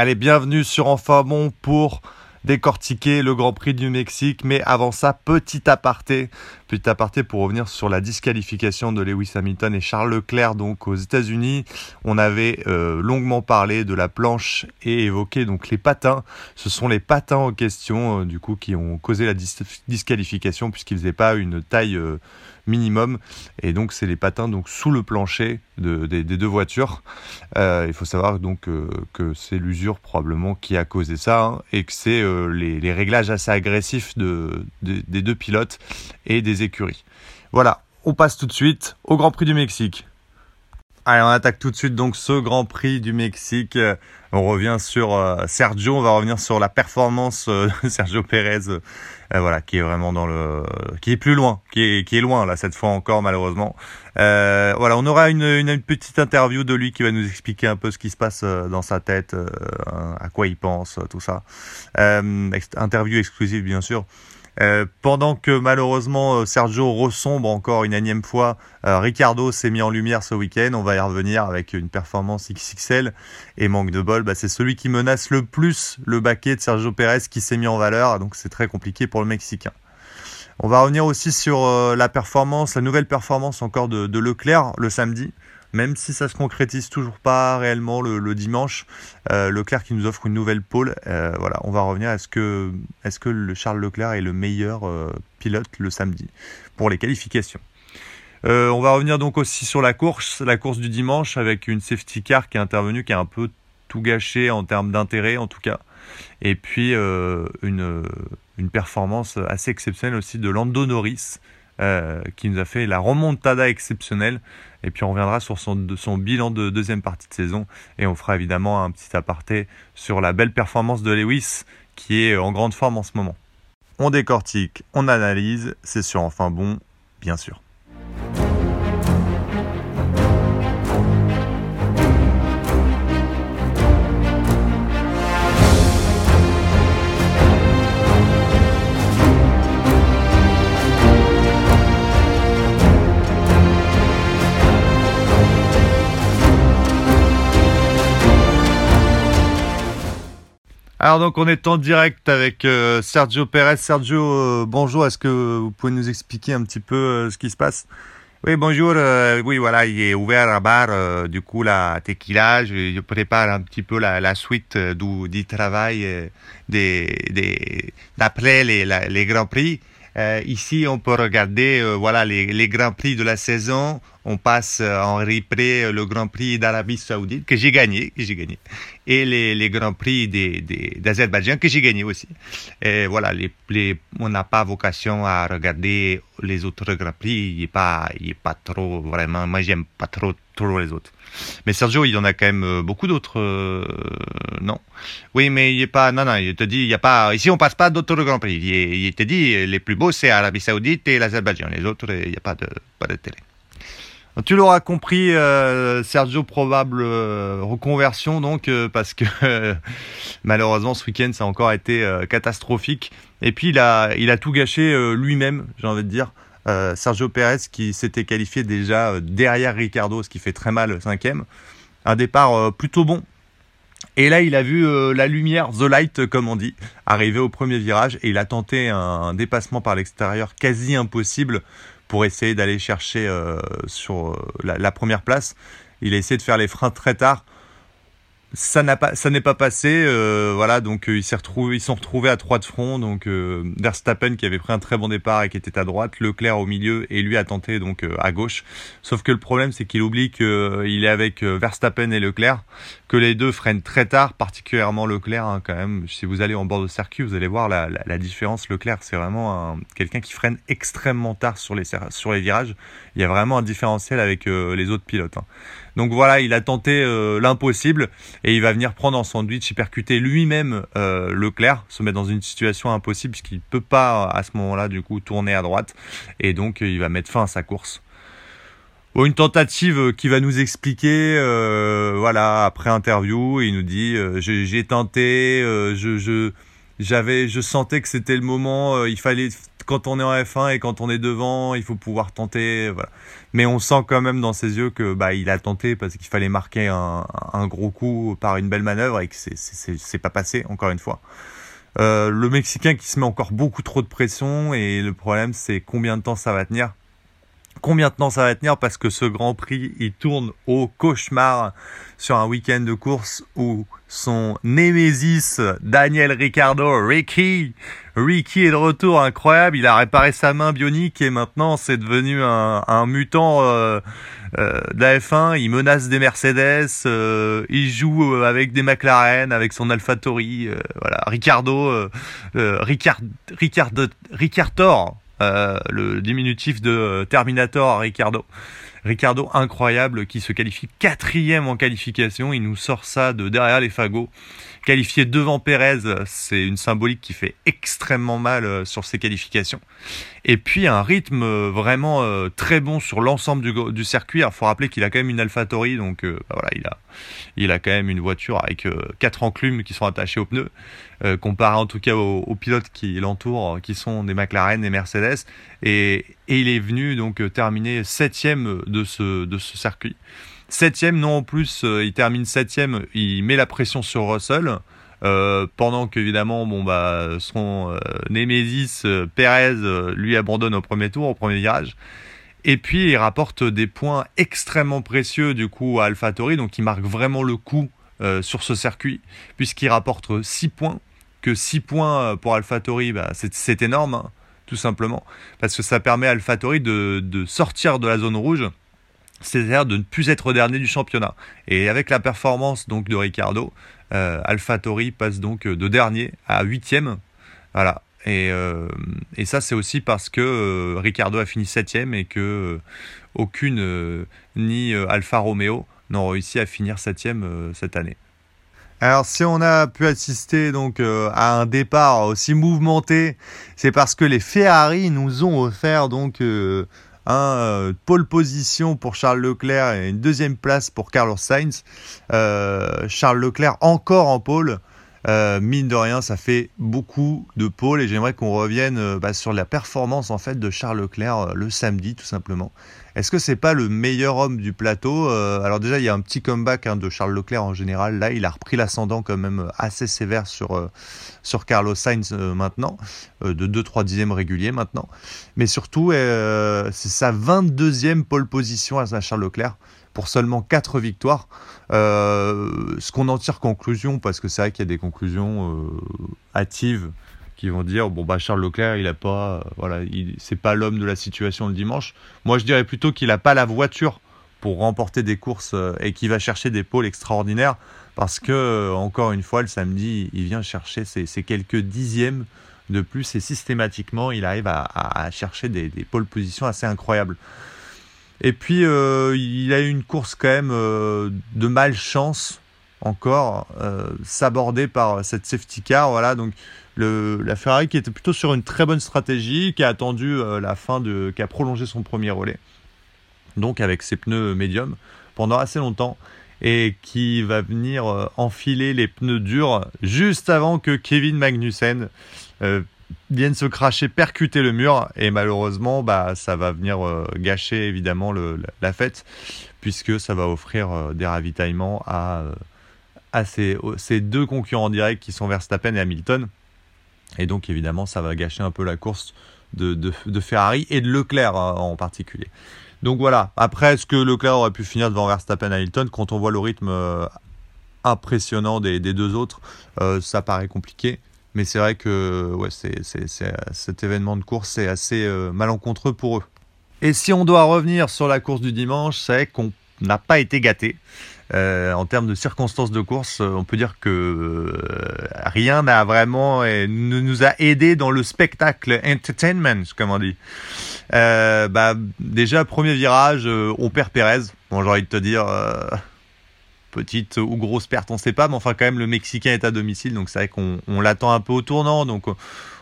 Allez, bienvenue sur Enfin Bon pour décortiquer le Grand Prix du Mexique. Mais avant ça, petit aparté. Petit aparté pour revenir sur la disqualification de Lewis Hamilton et Charles Leclerc donc aux États-Unis. On avait euh, longuement parlé de la planche et évoqué donc les patins. Ce sont les patins en question euh, du coup qui ont causé la disqualification puisqu'ils faisaient pas une taille euh, minimum. Et donc, c'est les patins donc sous le plancher des, deux voitures. Euh, il faut savoir donc euh, que c'est l'usure probablement qui a causé ça hein, et que c'est euh, les, réglages assez agressifs de, des deux pilotes et des écuries. Voilà, on passe tout de suite au Grand Prix du Mexique. Allez, on attaque tout de suite donc ce Grand Prix du Mexique. On revient sur Sergio, on va revenir sur la performance de Sergio Pérez euh, voilà, qui est vraiment dans le, qui est plus loin, qui est, qui est loin là cette fois encore malheureusement. Euh, voilà, on aura une, une, petite interview de lui qui va nous expliquer un peu ce qui se passe euh, dans sa tête, à quoi il pense, tout ça. interview exclusive bien sûr. Euh, pendant que malheureusement euh, Sergio ressombre encore une énième fois, euh, Ricardo s'est mis en lumière ce week-end. On va y revenir avec une performance XXL et manque de bol. Bah, c'est celui qui menace le plus le baquet de Sergio Pérez qui s'est mis en valeur. Donc c'est très compliqué pour le Mexicain. On va revenir aussi sur la performance, la nouvelle performance encore de Leclerc le samedi même si ça se concrétise toujours pas réellement le, dimanche. Euh, Leclerc qui nous offre une nouvelle pole. Euh, on va revenir. Est-ce que, est que le Charles Leclerc est le meilleur euh, pilote le samedi pour les qualifications On va revenir donc aussi sur la course, la course du dimanche avec une safety car qui est intervenue, qui a un peu tout gâché en termes d'intérêt en tout cas. Et puis une, une performance assez exceptionnelle aussi de Lando Norris euh, qui nous a fait la remontada exceptionnelle. Et puis on reviendra sur son, son bilan de deuxième partie de saison et on fera évidemment un petit aparté sur la belle performance de Lewis qui est en grande forme en ce moment. On décortique, on analyse, c'est sur enfin bon, bien sûr. Alors donc on est en direct avec euh, Sergio Pérez. Sergio, euh, bonjour. Est-ce que vous pouvez nous expliquer un petit peu euh, ce qui se passe? Oui, bonjour. oui, voilà, il est ouvert à bar. du coup, la tequila, je, prépare un petit peu la, suite du, travail des, d'après les, grands prix. ici, on peut regarder voilà les grands prix de la saison on passe euh, en replay le Grand Prix d'Arabie Saoudite que j'ai gagné, que j'ai gagné, et les, les Grands Prix d'Azerbaïdjan que j'ai gagné aussi. Et voilà, les, on n'a pas vocation à regarder les autres Grands Prix. Il est pas, il pas trop vraiment. Moi, j'aime pas trop trop les autres. Mais Sergio, il y en a quand même euh, beaucoup d'autres, euh, non? Oui, mais il est pas. Non, non. Il te dit, il y a pas. Ici, on passe pas d'autres Grands Prix. Il, te dit, les plus beaux, c'est Arabie Saoudite et l'Azerbaïdjan. Les autres, il n'y a pas de pas de télé. Tu l'auras compris, euh, Sergio, probable euh, reconversion, donc, euh, parce que malheureusement, ce week-end, ça a encore été catastrophique. Et puis, il a, il a tout gâché lui-même, j'ai envie de dire. Sergio Pérez, qui s'était qualifié déjà derrière Ricardo, ce qui fait très mal, cinquième. Un départ plutôt bon. Et là, il a vu la lumière, the light, comme on dit, arriver au premier virage. Et il a tenté un dépassement par l'extérieur quasi impossible pour essayer d'aller chercher euh, sur euh, la, première place. Il a essayé de faire les freins très tard ça n'a pas ça n'est pas passé euh, voilà donc euh, ils s'est retrouvé ils sont retrouvés à trois de front donc euh, Verstappen qui avait pris un très bon départ et qui était à droite Leclerc au milieu et lui a tenté donc à gauche. Sauf que le problème c'est qu'il oublie qu'il est avec Verstappen et Leclerc que les deux freinent très tard particulièrement Leclerc hein, quand même. Si vous allez en bord de circuit vous allez voir la, la, différence. Leclerc c'est vraiment quelqu'un qui freine extrêmement tard sur les sur les virages. Il y a vraiment un différentiel avec les autres pilotes hein. Donc voilà, il a tenté euh, l'impossible et il va venir prendre en sandwich et percuter lui-même euh, Leclerc, se mettre dans une situation impossible puisqu'il ne peut pas à ce moment-là du coup tourner à droite et donc il va mettre fin à sa course. Bon, une tentative qui va nous expliquer, euh, voilà, après interview, il nous dit j'ai tenté, je, j'avais, je sentais que c'était le moment, il fallait quand on est en F1 et quand on est devant, il faut pouvoir tenter. Mais on sent quand même dans ses yeux que bah, il a tenté parce qu'il fallait marquer un, un, gros coup par une belle manœuvre et que c'est pas passé, encore une fois. Euh, le Mexicain qui se met encore beaucoup trop de pression et le problème c'est combien de temps ça va tenir. Combien de temps ça va tenir parce que ce Grand Prix il tourne au cauchemar sur un week-end de course où son némésis Daniel Ricciardo, Ricky, Ricky est de retour incroyable, il a réparé sa main bionique et maintenant c'est devenu un, mutant euh, euh, de la F1, il menace des Mercedes, euh, il joue avec des McLaren, avec son AlphaTauri, euh, voilà, Ricardo, euh, Ricard, Ricardo, Ricardo, le diminutif de Terminator, Ricardo. Ricardo incroyable qui se qualifie quatrième en qualification, il nous sort ça de derrière les fagots. Qualifié devant Pérez, c'est une symbolique qui fait extrêmement mal euh, sur ses qualifications. Et puis un rythme euh, vraiment euh, très bon sur l'ensemble du, circuit. Il faut rappeler qu'il a quand même une AlphaTauri, donc bah voilà, il a, il a quand même une voiture avec quatre enclumes qui sont attachées aux pneus, comparé en tout cas aux, pilotes qui l'entourent, qui sont des McLaren, des Mercedes. Et, et, il est venu donc terminer septième de ce, de ce circuit. Septième, non en plus, euh, il termine septième, il met la pression sur Russell. Euh, pendant qu'évidemment, bon bah, son euh, Némésis euh, Perez lui abandonne au premier tour, au premier virage. Et puis il rapporte des points extrêmement précieux du coup à AlphaTauri, donc il marque vraiment le coup sur ce circuit, puisqu'il rapporte 6 points. Que 6 points pour AlphaTauri, bah, c'est énorme, hein, tout simplement, parce que ça permet à AlphaTauri de, de sortir de la zone rouge c'est-à-dire de ne plus être dernier du championnat. Et avec la performance donc de Ricardo, euh, AlphaTauri passe donc de dernier à huitième. Voilà. Et, euh, et ça, c'est aussi parce que euh, Ricardo a fini septième et que euh, aucune, euh, ni Alfa Romeo, n'ont réussi à finir septième cette année. Alors si on a pu assister donc à un départ aussi mouvementé, c'est parce que les Ferrari nous ont offert donc euh, pole position pour Charles Leclerc et une deuxième place pour Carlos Sainz. Euh, Charles Leclerc encore en pole. Euh, mine de rien, ça fait beaucoup de pôles et j'aimerais qu'on revienne bah, sur la performance en fait de Charles Leclerc le samedi tout simplement. Est-ce que c'est pas le meilleur homme du plateau Alors déjà, il y a un petit comeback hein, de Charles Leclerc en général. Là, il a repris l'ascendant quand même assez sévère sur sur Carlos Sainz maintenant, de 2-3 dixièmes réguliers maintenant. Mais surtout, c'est sa 22e pole position à Charles Leclerc pour seulement 4 victoires. Euh, ce qu'on en tire conclusion, parce que c'est vrai qu'il y a des conclusions euh, hâtives qui vont dire bon bah Charles Leclerc il a pas euh, voilà c'est pas l'homme de la situation le dimanche. Moi je dirais plutôt qu'il a pas la voiture pour remporter des courses et qu'il va chercher des pôles extraordinaires parce que encore une fois le samedi il vient chercher ces quelques dixièmes de plus et systématiquement il arrive à, à chercher des, des pôles positions assez incroyables. Et puis, euh, il a eu une course quand même euh, de malchance encore, euh, sabordée par cette safety car. Voilà, donc la Ferrari qui était plutôt sur une très bonne stratégie, qui a attendu euh, la fin de, qui a prolongé son premier relais, donc avec ses pneus médiums pendant assez longtemps, et qui va venir enfiler les pneus durs juste avant que Kevin Magnussen viennent se cracher, percuter le mur et malheureusement bah ça va venir euh, gâcher évidemment le, la fête puisque ça va offrir euh, des ravitaillements à, euh, à ces, ces, deux concurrents directs qui sont Verstappen et Hamilton et donc évidemment ça va gâcher un peu la course de, de, Ferrari et de Leclerc en particulier. Donc voilà, après est-ce que Leclerc aurait pu finir devant Verstappen et Hamilton? Quand on voit le rythme impressionnant des, des deux autres, ça paraît compliqué. Mais c'est vrai que ouais, cet événement de course est assez euh, malencontreux pour eux. Et si on doit revenir sur la course du dimanche, c'est qu'on n'a pas été gâté. Euh, en termes de circonstances de course, on peut dire que euh, rien n'a vraiment euh, nous a aidé dans le spectacle entertainment, comme on dit. Euh, bah, déjà, premier virage, on perd Pérez. Bon, j'ai envie de te dire, petite ou grosse perte, on sait pas, mais enfin quand même le Mexicain est à domicile, donc c'est vrai qu'on on, l'attend un peu au tournant, donc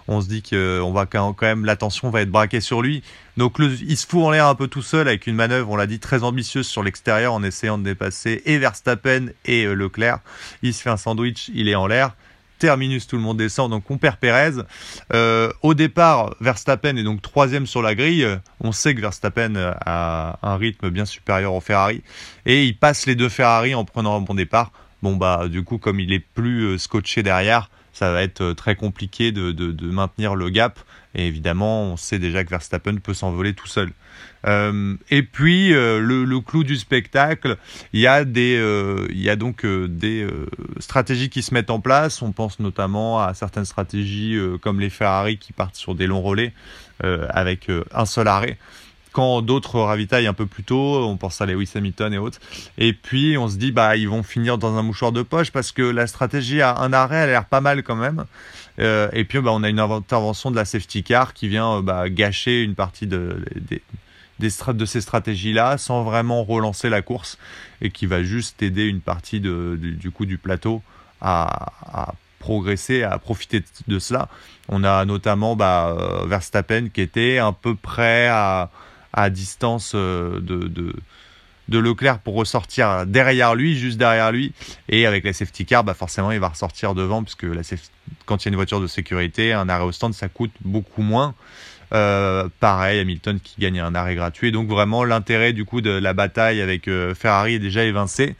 on se dit que on va quand même l'attention va être braquée sur lui. Donc il se fout en l'air un peu tout seul avec une manœuvre, on l'a dit très ambitieuse sur l'extérieur en essayant de dépasser et Verstappen et euh, Leclerc. Il se fait un sandwich, il est en l'air. Terminus, tout le monde descend, donc on perd Perez. Euh, au départ, Verstappen est donc troisième sur la grille. On sait que Verstappen a un rythme bien supérieur au Ferrari et il passe les deux Ferrari en prenant un bon départ. Bon bah du coup comme il est plus euh, scotché derrière, ça va être euh, très compliqué de, de maintenir le gap. Et évidemment, on sait déjà que Verstappen peut s'envoler tout seul. Euh, et puis euh, le, clou du spectacle, il y a des, il y a donc des stratégies qui se mettent en place. On pense notamment à certaines stratégies comme les Ferrari qui partent sur des longs relais avec un seul arrêt quand d'autres ravitaillent un peu plus tôt, on pense à Lewis Hamilton et autres. Et puis on se dit bah ils vont finir dans un mouchoir de poche parce que la stratégie à un arrêt a l'air pas mal quand même. et puis bah, on a une intervention de la safety car qui vient bah, gâcher une partie de, ces stratégies-là sans vraiment relancer la course et qui va juste aider une partie du, coup du plateau à, progresser, à profiter de cela. On a notamment bah, euh, Verstappen qui était un peu près à, à distance euh, de, Leclerc pour ressortir derrière lui, juste derrière lui. Et avec la safety car, bah forcément, il va ressortir devant puisque la quand il y a une voiture de sécurité, un arrêt au stand, ça coûte beaucoup moins. Euh, pareil, Hamilton qui gagne un arrêt gratuit. Donc vraiment l'intérêt du coup de la bataille avec euh, Ferrari est déjà évincé.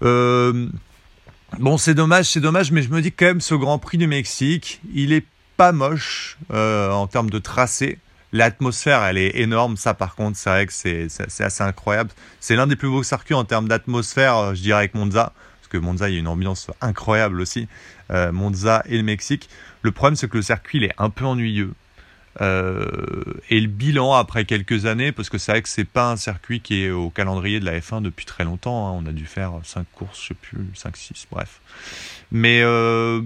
Bon, c'est dommage, c'est dommage, mais je me dis quand même ce Grand Prix du Mexique, il est pas moche en termes de tracé. L'atmosphère, elle est énorme. Ça, par contre, c'est vrai que c'est assez incroyable. C'est l'un des plus beaux circuits en termes d'atmosphère, je dirais, avec Monza. Parce que Monza, il y a une ambiance incroyable aussi. Monza et le Mexique. Le problème, c'est que le circuit, il est un peu ennuyeux. Euh, et le bilan après quelques années, parce que c'est vrai que c'est pas un circuit qui est au calendrier de la F1 depuis très longtemps. Hein. On a dû faire 5 courses, je sais plus, 5, 6, bref. Mais euh,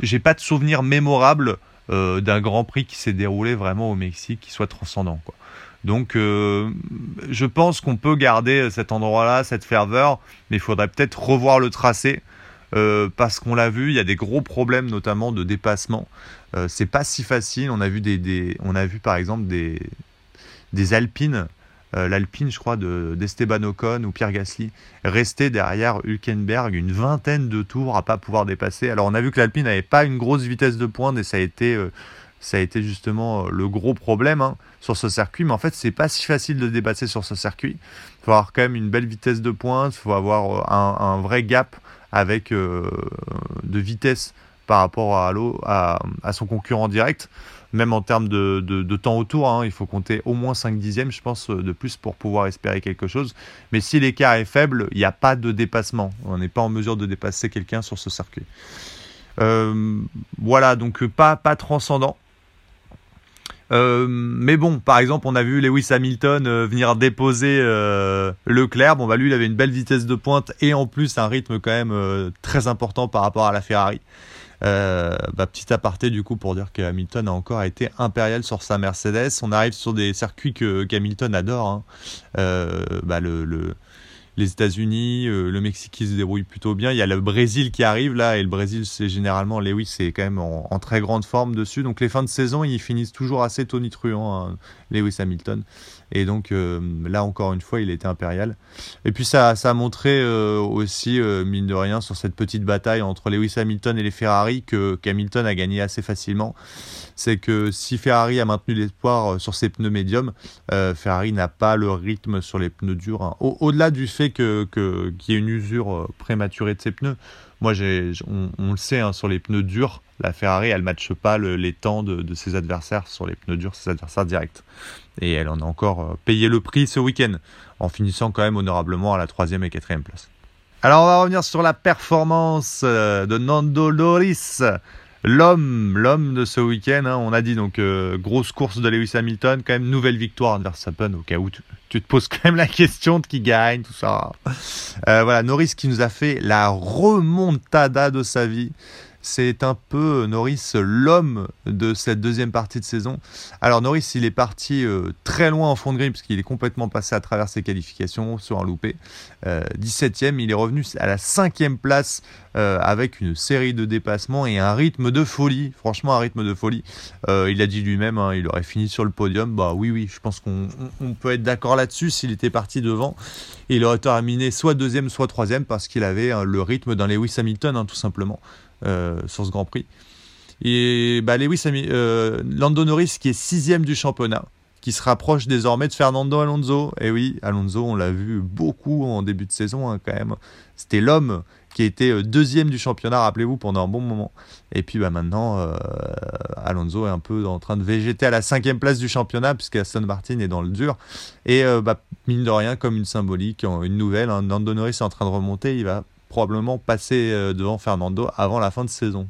j'ai pas de souvenir mémorable euh, d'un Grand Prix qui s'est déroulé vraiment au Mexique, qui soit transcendant. Quoi. Donc euh, je pense qu'on peut garder cet endroit-là, cette ferveur, mais il faudrait peut-être revoir le tracé. Euh, parce qu'on l'a vu, il y a des gros problèmes notamment de dépassement. Euh, c'est pas si facile. On a vu des, on a vu par exemple des, des Alpines, euh, l'Alpine, je crois, de d'Esteban Ocon ou Pierre Gasly, rester derrière Hülkenberg une vingtaine de tours à pas pouvoir dépasser. Alors on a vu que l'Alpine n'avait pas une grosse vitesse de pointe et ça a été euh, ça a été justement le gros problème hein, sur ce circuit. Mais en fait, c'est pas si facile de dépasser sur ce circuit. Il faut avoir quand même une belle vitesse de pointe, il faut avoir un, vrai gap avec de vitesse par rapport à son concurrent direct. Même en termes de, temps autour, hein, il faut compter au moins 5 dixièmes, je pense, de plus pour pouvoir espérer quelque chose. Mais si l'écart est faible, il n'y a pas de dépassement. On n'est pas en mesure de dépasser quelqu'un sur ce circuit. Euh, voilà, donc pas, pas transcendant. Euh, mais bon, par exemple, on a vu Lewis Hamilton euh, venir déposer Leclerc. Bon, bah lui, il avait une belle vitesse de pointe et en plus un rythme quand même très important par rapport à la Ferrari. Euh, bah, petit aparté du coup pour dire que Hamilton a encore été impérial sur sa Mercedes. On arrive sur des circuits que qu'Hamilton adore. Hein. Euh, bah, le, le, les États-Unis, euh, le Mexique qui se débrouille plutôt bien. Il y a le Brésil qui arrive là, et le Brésil, c'est généralement Lewis, c'est quand même en, très grande forme dessus. Donc les fins de saison, ils finissent toujours assez tonitruants, hein, Lewis Hamilton. Et donc euh, là encore une fois, il était impérial. Et puis ça, ça a montré euh, aussi, mine de rien, sur cette petite bataille entre Lewis Hamilton et les Ferrari, que qu'Hamilton a gagné assez facilement c'est que si Ferrari a maintenu l'espoir euh, sur ses pneus médiums, euh, Ferrari n'a pas le rythme sur les pneus durs. Hein. Au-delà du fait qu'il que, y ait une usure euh, prématurée de ses pneus, moi on, le sait, hein, sur les pneus durs, la Ferrari, elle ne matche pas les temps de, ses adversaires sur les pneus durs, ses adversaires directs. Et elle en a encore payé le prix ce week-end, en finissant quand même honorablement à la troisième et quatrième place. Alors on va revenir sur la performance de Nando Loris L'homme, l'homme de ce week-end, hein, on a dit donc euh, grosse course de Lewis Hamilton, quand même nouvelle victoire de Verstappen au cas où tu, te poses quand même la question de qui gagne, tout ça. Euh, voilà, Norris qui nous a fait la remontada de sa vie c'est un peu Norris l'homme de cette deuxième partie de saison. Alors Norris, il est parti euh, très loin en fond de grille puisqu'il est complètement passé à travers ses qualifications sur un loupé. 17ème, euh, il est revenu à la 5 place euh, avec une série de dépassements et un rythme de folie. Franchement, un rythme de folie. il a dit lui-même, hein, il aurait fini sur le podium. Bah oui, oui, je pense qu'on peut être d'accord là-dessus. S'il était parti devant, il aurait terminé soit deuxième, soit troisième parce qu'il avait hein, le rythme d'un Lewis Hamilton, hein, tout simplement. Sur ce Grand Prix. Et bah, Lewis Lando Norris qui est sixième du championnat, qui se rapproche désormais de Fernando Alonso. Et oui, Alonso, on l'a vu beaucoup en début de saison hein, quand même. C'était l'homme qui été euh, deuxième du championnat, rappelez-vous, pendant un bon moment. Et puis bah, maintenant, euh, Alonso est un peu en train de végéter à la cinquième place du championnat, puisque Aston Martin est dans le dur. Et euh, bah, mine de rien, comme une symbolique, une nouvelle, hein, Norris est en train de remonter, il va probablement passer devant Fernando avant la fin de saison.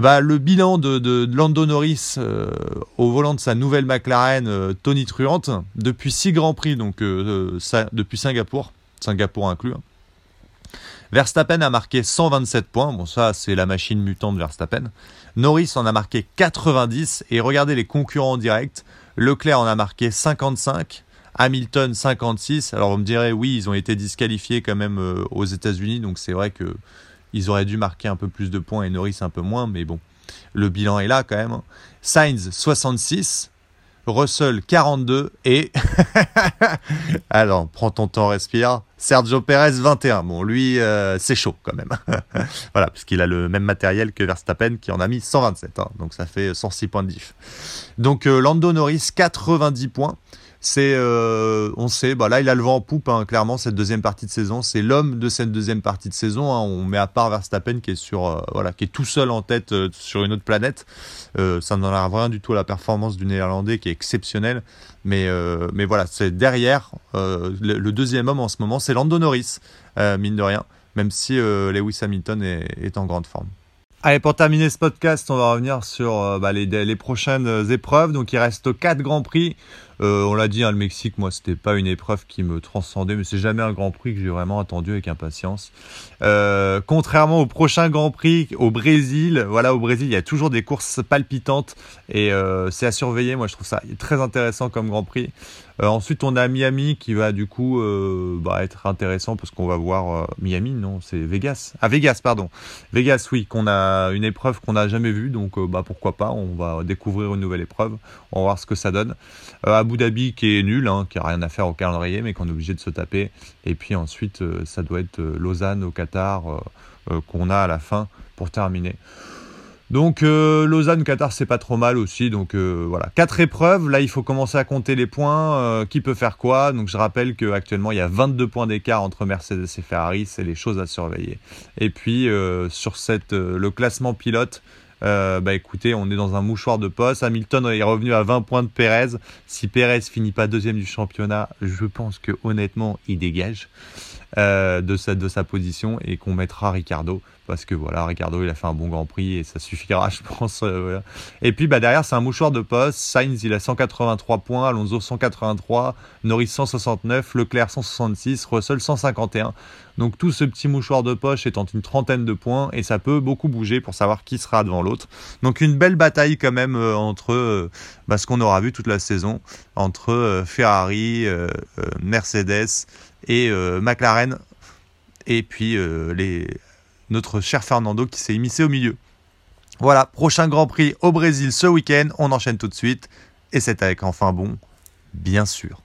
Bah, le bilan de, Lando Norris au volant de sa nouvelle McLaren Tony Truant depuis six grands prix, donc depuis Singapour, Singapour inclus. Hein. Verstappen a marqué 127 points. Bon, ça, c'est la machine mutante Verstappen. Norris en a marqué 90. Et regardez les concurrents directs. Leclerc en a marqué 55. Hamilton 56. Alors, vous me direz, oui, ils ont été disqualifiés quand même euh, aux États-Unis. Donc, c'est vrai que ils auraient dû marquer un peu plus de points et Norris un peu moins. Mais bon, le bilan est là quand même. Sainz 66. Russell 42 et alors prends ton temps respire Sergio Perez 21 bon lui euh, c'est chaud quand même voilà puisqu'il a le même matériel que Verstappen qui en a mis 127 hein. donc ça fait 106 points de diff donc euh, Lando Norris 90 points c'est, euh, on sait, bah là il a le vent en poupe, hein, clairement cette deuxième partie de saison, c'est l'homme de cette deuxième partie de saison. Hein. on met à part Verstappen qui est sur, euh, voilà, qui est tout seul en tête euh, sur une autre planète. ça n'enlève rien du tout à la performance du Néerlandais qui est exceptionnelle, mais mais voilà, c'est derrière le, deuxième homme en ce moment, c'est Lando Norris, mine de rien, même si Lewis Hamilton est, en grande forme. Allez, pour terminer ce podcast, on va revenir sur bah, les, les, prochaines épreuves. Donc, il reste 4 Grands Prix. Euh, on l'a dit, hein, le Mexique, moi, c'était pas une épreuve qui me transcendait, mais c'est jamais un Grand Prix que j'ai vraiment attendu avec impatience. Euh, contrairement au prochain Grand Prix au Brésil, voilà, au Brésil, il y a toujours des courses palpitantes et euh, c'est à surveiller. Moi, je trouve ça très intéressant comme Grand Prix. ensuite, on a Miami qui va du coup bah, être intéressant parce qu'on va voir Miami, non, c'est Vegas. Ah, Vegas, pardon. Vegas, oui, qu'on a une épreuve qu'on n'a jamais vue, donc bah pourquoi pas. On va découvrir une nouvelle épreuve. On va voir ce que ça donne. Abu Dhabi qui est nul, hein, qui a rien à faire au calendrier, mais qu'on est obligé de se taper. Et puis ensuite, euh, ça doit être euh, Lausanne au Qatar euh, qu'on a à la fin pour terminer. Donc Lausanne, Qatar, c'est pas trop mal aussi. Donc voilà, quatre épreuves. Là, il faut commencer à compter les points. qui peut faire quoi? Donc je rappelle qu'actuellement, il y a 22 points d'écart entre Mercedes et Ferrari. C'est les choses à surveiller. Et puis sur cette, le classement pilote, euh, bah écoutez, on est dans un mouchoir de poste. Hamilton est revenu à 20 points de Perez. Si Perez finit pas deuxième du championnat, je pense que honnêtement, il dégage euh, de, sa, de sa position et qu'on mettra Ricardo parce que voilà, Ricardo il a fait un bon Grand Prix et ça suffira, je pense. Euh, et puis bah, derrière, c'est un mouchoir de poste. Sainz il a 183 points, Alonso 183, Norris 169, Leclerc 166, Russell 151. Donc tout ce petit mouchoir de poche étant une trentaine de points et ça peut beaucoup bouger pour savoir qui sera devant l'autre. Donc une belle bataille quand même euh, entre euh, bah, ce qu'on aura vu toute la saison entre Ferrari, Mercedes et McLaren et puis les notre cher Fernando qui s'est immiscé au milieu. Voilà, prochain Grand Prix au Brésil ce week-end. On enchaîne tout de suite. Et c'est avec enfin bon, bien sûr.